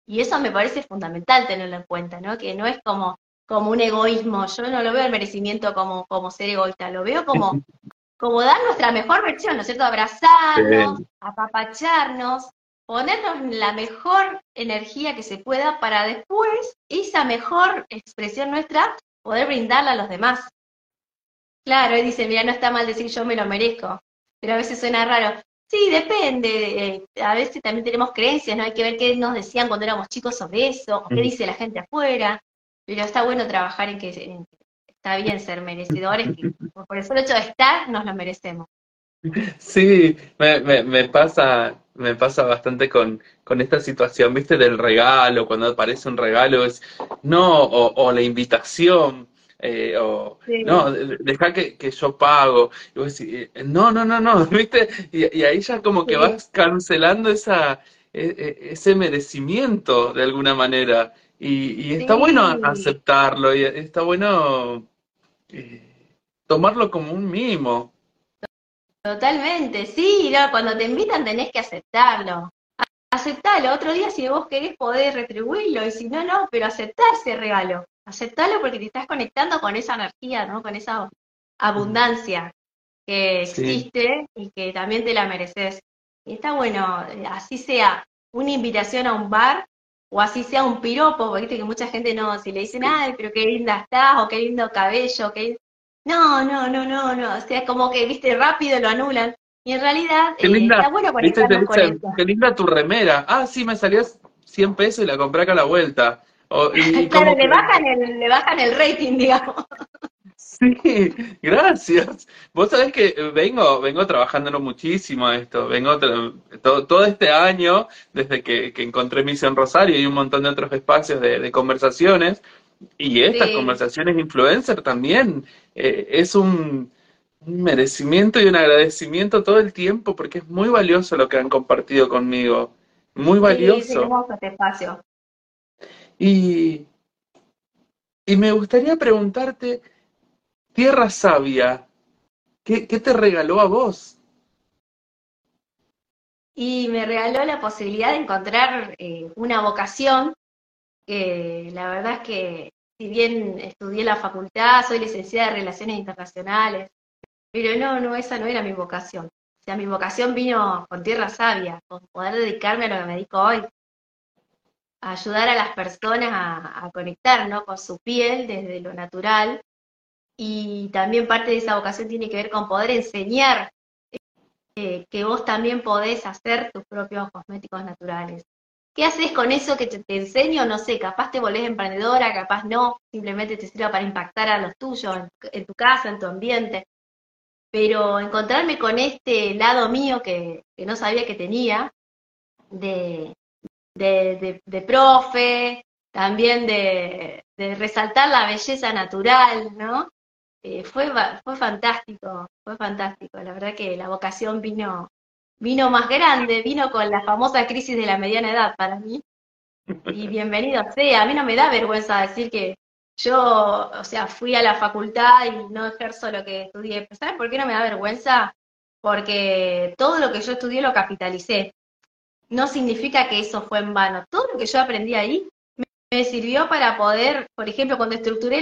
C: Y eso me parece fundamental tenerlo en cuenta, ¿no? Que no es como, como un egoísmo. Yo no lo veo el merecimiento como, como ser egoísta, lo veo como, como dar nuestra mejor versión, ¿no es cierto? Abrazarnos, apapacharnos, ponernos la mejor energía que se pueda para después esa mejor expresión nuestra poder brindarla a los demás. Claro, y dice, mira, no está mal decir yo me lo merezco, pero a veces suena raro. Sí, depende. Eh, a veces también tenemos creencias, ¿no? Hay que ver qué nos decían cuando éramos chicos sobre eso, o qué dice la gente afuera. Pero está bueno trabajar en que está bien ser merecedores, que por el solo hecho de estar nos lo merecemos.
B: Sí, me, me, pasa, me pasa bastante con, con, esta situación, viste, del regalo, cuando aparece un regalo es no, o, la invitación, eh, o no, deja que, que, yo pago, y vos decís, eh, no, no, no, no, viste, y, ahí ya como que vas cancelando esa, e, e, ese merecimiento de alguna manera. Y, está bueno aceptarlo, y está bueno eh, tomarlo como un mimo.
C: Totalmente, sí, cuando te invitan tenés que aceptarlo. Aceptalo, otro día si vos querés poder retribuirlo, y si no, no, pero aceptar ese regalo. Aceptalo porque te estás conectando con esa energía, ¿no? Con esa abundancia que existe y que también te la mereces. Y está bueno, así sea una invitación a un bar, o así sea un piropo, porque viste que mucha gente no, si le dicen, ay, pero qué linda estás, o qué lindo cabello, qué... No, no, no, no, no, o sea, como que, viste, rápido lo anulan. Y en realidad,
B: qué linda, eh, está bueno conectarnos con eso. Qué linda tu remera. Ah, sí, me salió 100 pesos y la compré acá a la vuelta.
C: claro, le, bajan el, le bajan el rating, digamos.
B: Sí, gracias. Vos sabés que vengo, vengo trabajándolo muchísimo esto. Vengo todo, todo, este año, desde que, que, encontré Misión Rosario y un montón de otros espacios de, conversaciones, y estas conversaciones influencer también, eh, es un, merecimiento y un agradecimiento todo el tiempo, porque es muy valioso lo que han compartido conmigo. Muy valioso. Sí, este espacio. Y, y me gustaría preguntarte, Tierra Sabia, ¿qué, te regaló a vos?
C: Y me regaló la posibilidad de encontrar eh, una vocación, que la verdad es que si bien estudié la facultad, soy licenciada en Relaciones Internacionales, pero no, no, esa no era mi vocación. O sea, mi vocación vino con Tierra Sabia, con poder dedicarme a lo que me dedico hoy, ayudar a las personas a, a conectar ¿no? con su piel desde lo natural y también parte de esa vocación tiene que ver con poder enseñar eh, que vos también podés hacer tus propios cosméticos naturales. ¿Qué haces con eso que te, enseño? No sé, capaz te volvés emprendedora, capaz no, simplemente te sirva para impactar a los tuyos, en, tu casa, en tu ambiente. Pero encontrarme con este lado mío que, no sabía que tenía, de, de, profe, también de, de resaltar la belleza natural, ¿no? Eh, fue, fue fantástico, fue fantástico. La verdad que la vocación vino, vino más grande, vino con la famosa crisis de la mediana edad para mí. Y bienvenido sea, a mí no me da vergüenza decir que yo, o sea, fui a la facultad y no ejerzo lo que estudié. ¿Sabes por qué no me da vergüenza? Porque todo lo que yo estudié lo capitalicé. No significa que eso fue en vano. Todo lo que yo aprendí ahí me sirvió para poder, por ejemplo, cuando estructuré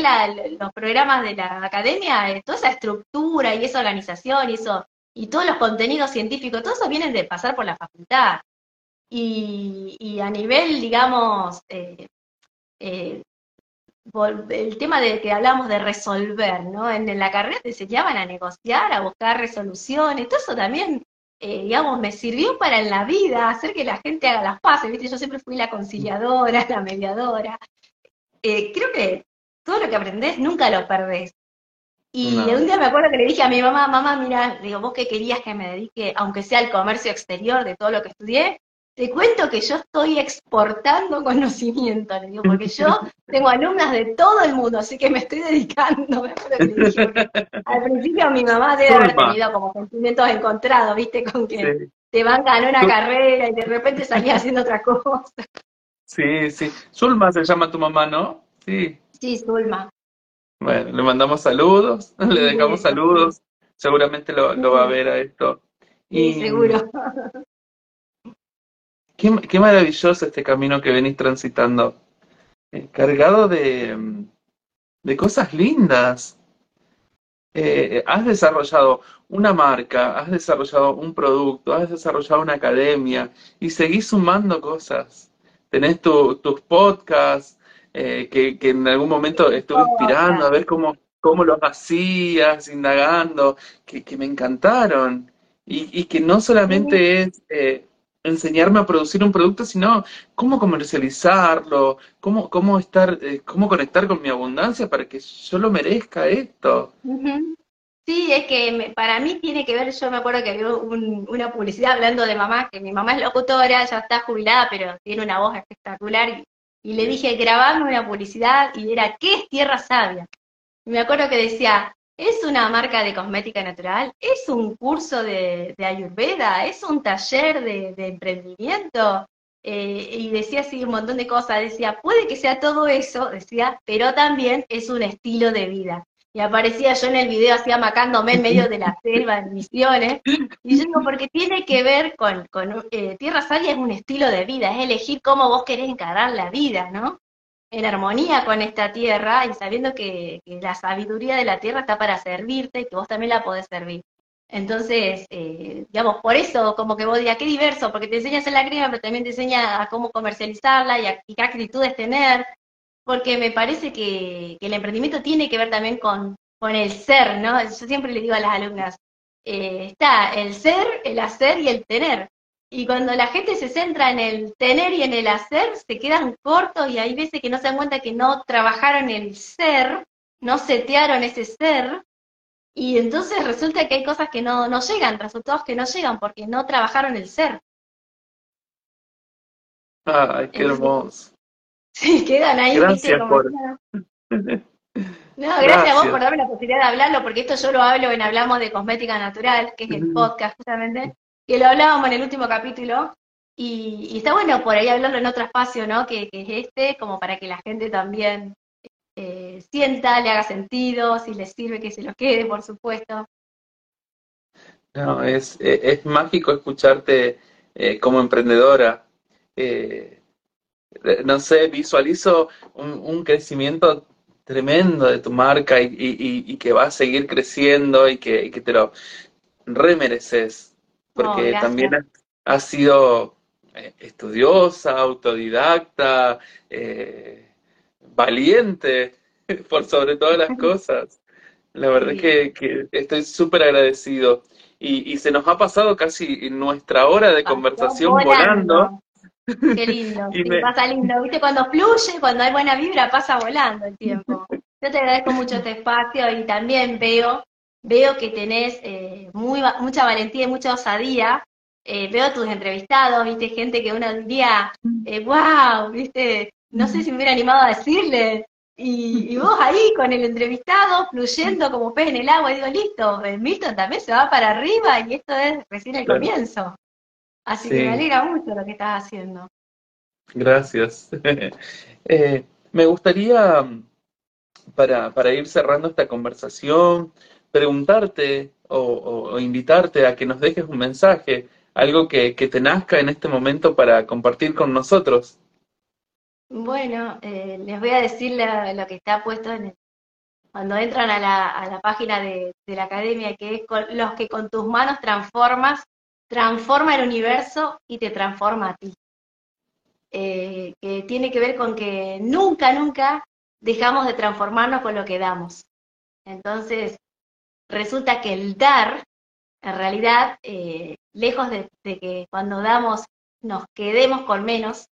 C: los programas de la academia, eh, toda esa estructura y esa organización y eso, y todos los contenidos científicos, todo eso vienen de pasar por la facultad. Y, a nivel, digamos, eh, eh, el tema de que hablamos de resolver, ¿no? En, la carrera te enseñaban a negociar, a buscar resoluciones, todo eso también, eh, digamos, me sirvió para en la vida, hacer que la gente haga las paces, ¿viste? Yo siempre fui la conciliadora, la mediadora. Eh, creo que todo lo que aprendes nunca lo perdés. Y un día me acuerdo que le dije a mi mamá, mamá, mira, digo, vos qué querías que me dedique, aunque sea al comercio exterior de todo lo que estudié, te cuento que yo estoy exportando conocimiento, digo, porque yo tengo alumnas de todo el mundo, así que me estoy dedicando. al principio mi mamá debe haber tenido como sentimientos encontrados, ¿viste? Con que te van a una carrera y de repente salías haciendo otra cosa.
B: Sí, sí. Zulma se llama tu mamá, ¿no?
C: Sí. Sí, Zulma.
B: Bueno, le mandamos saludos, le dejamos saludos. Seguramente lo, va a ver a esto.
C: Sí, seguro.
B: Qué, maravilloso este camino que venís transitando, eh, cargado de, cosas lindas. Eh, has desarrollado una marca, has desarrollado un producto, has desarrollado una academia y seguís sumando cosas. Tenés tus podcasts eh, que, en algún momento estuve inspirando a ver cómo, cómo los hacías, indagando, que, me encantaron. Y, que no solamente es enseñarme a producir un producto, sino cómo comercializarlo, cómo, cómo estar, eh, cómo conectar con mi abundancia para que yo lo merezca esto.
C: Sí, es que para mí tiene que ver, yo me acuerdo que había una publicidad hablando de mamá, que mi mamá es locutora, ya está jubilada, pero tiene una voz espectacular, y, le dije, grabame una publicidad, y era, ¿qué es Tierra Sabia? Y me acuerdo que decía, es una marca de cosmética natural, es un curso de, ayurveda, es un taller de, emprendimiento. Eh, y decía así un montón de cosas, decía, puede que sea todo eso, decía, pero también es un estilo de vida. Y aparecía yo en el video así amacándome en medio de la selva en Misiones, y yo digo, porque tiene que ver con, con eh, Tierra Sabia es un estilo de vida, es elegir cómo vos querés encarar la vida, ¿no? En armonía con esta tierra y sabiendo que, la sabiduría de la tierra está para servirte y que vos también la podés servir. Entonces, eh, digamos, por eso como que vos digas, qué diverso, porque te enseña a hacer la crema, pero también te enseña a cómo comercializarla y, qué actitudes tener, porque me parece que, el emprendimiento tiene que ver también con, con el ser, ¿no? Yo siempre le digo a las alumnas, eh, está el ser, el hacer y el tener. Y cuando la gente se centra en el tener y en el hacer, se quedan cortos y hay veces que no se dan cuenta que no trabajaron el ser, no setearon ese ser, y entonces resulta que hay cosas que no, no llegan, resultados que no llegan porque no trabajaron el ser.
B: Ay, qué hermoso.
C: Sí, quedan ahí.
B: Gracias por...
C: No, gracias, a vos por darme la posibilidad de hablarlo, porque esto yo lo hablo en Hablamos de Cosmética Natural, que es el podcast justamente, que lo hablábamos en el último capítulo, y, está bueno por ahí hablarlo en otro espacio, ¿no? Que, es este, como para que la gente también eh, sienta, le haga sentido, si le sirve que se lo quede, por supuesto.
B: No, es, es mágico escucharte eh, como emprendedora. Eh, no sé, visualizo un, crecimiento tremendo de tu marca y, que va a seguir creciendo y que, y que te lo remereces porque también has, sido eh, estudiosa, autodidacta, eh, valiente, por sobre todas las cosas. La verdad es que, estoy súper agradecido. Y, se nos ha pasado casi nuestra hora de conversación volando.
C: Qué lindo, pasa lindo. ¿Viste? Cuando fluye, cuando hay buena vibra, pasa volando el tiempo. Yo te agradezco mucho este espacio y también veo veo que tenés eh, muy, mucha valentía y mucha osadía. Eh, veo tus entrevistados, viste, gente que uno diría, eh, wow, viste, no sé si me hubiera animado a decirle. Y, vos ahí con el entrevistado, fluyendo como pez en el agua, y digo, listo, Milton también se va para arriba y esto es recién el comienzo. Así que me alegra mucho lo que estás haciendo.
B: Gracias. Eh, me gustaría, para, para, ir cerrando esta conversación, preguntarte o, invitarte a que nos dejes un mensaje, algo que, te nazca en este momento para compartir con nosotros.
C: Bueno, eh, les voy a decir lo que está puesto en cuando entran a la, a la página de, de, la academia, que es los que con tus manos transformas, transforma el universo y te transforma a ti. Eh, que tiene que ver con que nunca, nunca dejamos de transformarnos con lo que damos. Entonces, resulta que el dar, en realidad, eh, lejos de, que cuando damos nos quedemos con menos,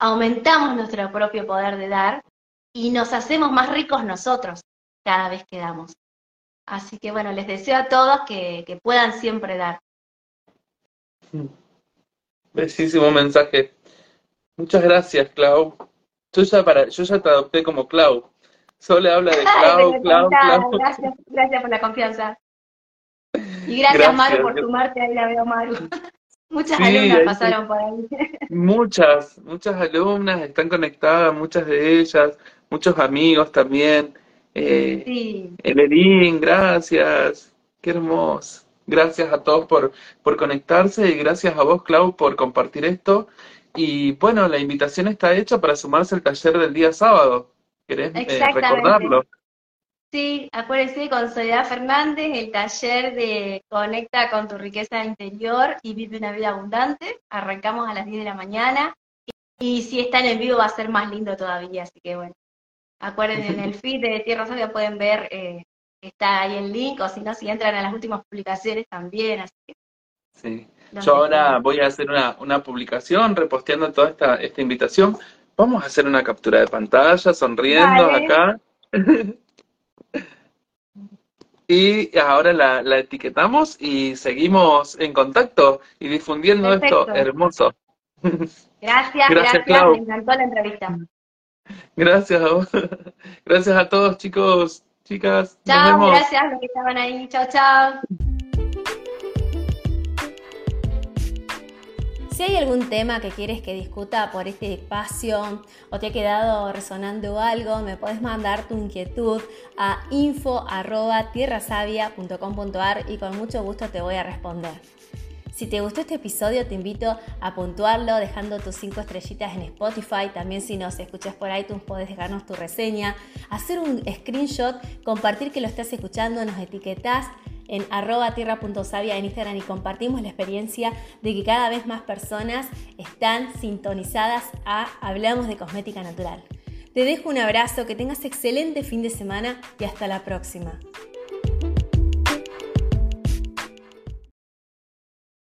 C: aumentamos nuestro propio poder de dar y nos hacemos más ricos nosotros cada vez que damos. Así que bueno, les deseo a todos que, puedan siempre dar.
B: Bellísimo mensaje. Muchas gracias, Clau. Yo ya, yo ya te adopté como Clau. Solo habla de Clau, Clau, Clau.
C: Gracias, gracias por la confianza. Y gracias, Maru, por sumarte. Ahí la veo, Maru. Muchas alumnas pasaron por ahí.
B: Muchas, muchas alumnas están conectadas, muchas de ellas, muchos amigos también. Eh, sí. gracias. Qué hermoso. Gracias a todos por, por conectarse y gracias a vos, Clau, por compartir esto. Y bueno, la invitación está hecha para sumarse al taller del día sábado. ¿Querés eh, recordarlo?
C: Sí, acuérdense con Soledad Fernández, el taller de Conecta con tu riqueza interior y vive una vida abundante. Arrancamos a las 10 de la mañana. Y, si están en vivo va a ser más lindo todavía, así que bueno. Acuérdense, en el feed de Tierra Sabia pueden ver, eh, está ahí el link, o si no, si entran a las últimas publicaciones también, así que
B: Sí. Yo ahora voy a hacer una, una publicación reposteando toda esta, esta invitación. Vamos a hacer una captura de pantalla, sonriendo acá. y ahora la, la, etiquetamos y seguimos en contacto y difundiendo esto hermoso.
C: Gracias, gracias, gracias. me encantó la entrevista.
B: Gracias a vos. Gracias a todos, chicos, chicas.
C: Chao, gracias a los que estaban ahí. Chao, chao. Si hay algún tema que quieres que discuta por este espacio o te ha quedado resonando algo, me puedes mandar tu inquietud a info.tierrasavia.com.ar y con mucho gusto te voy a responder. Si te gustó este episodio, te invito a puntuarlo dejando tus 5 estrellitas en Spotify. También si nos escuchas por iTunes, puedes dejarnos tu reseña, hacer un screenshot, compartir que lo estás escuchando, nos etiquetás en arroba tierra.savia en Instagram y compartimos la experiencia de que cada vez más personas están sintonizadas a Hablamos de Cosmética Natural. Te dejo un abrazo, que tengas excelente fin de semana y hasta la próxima.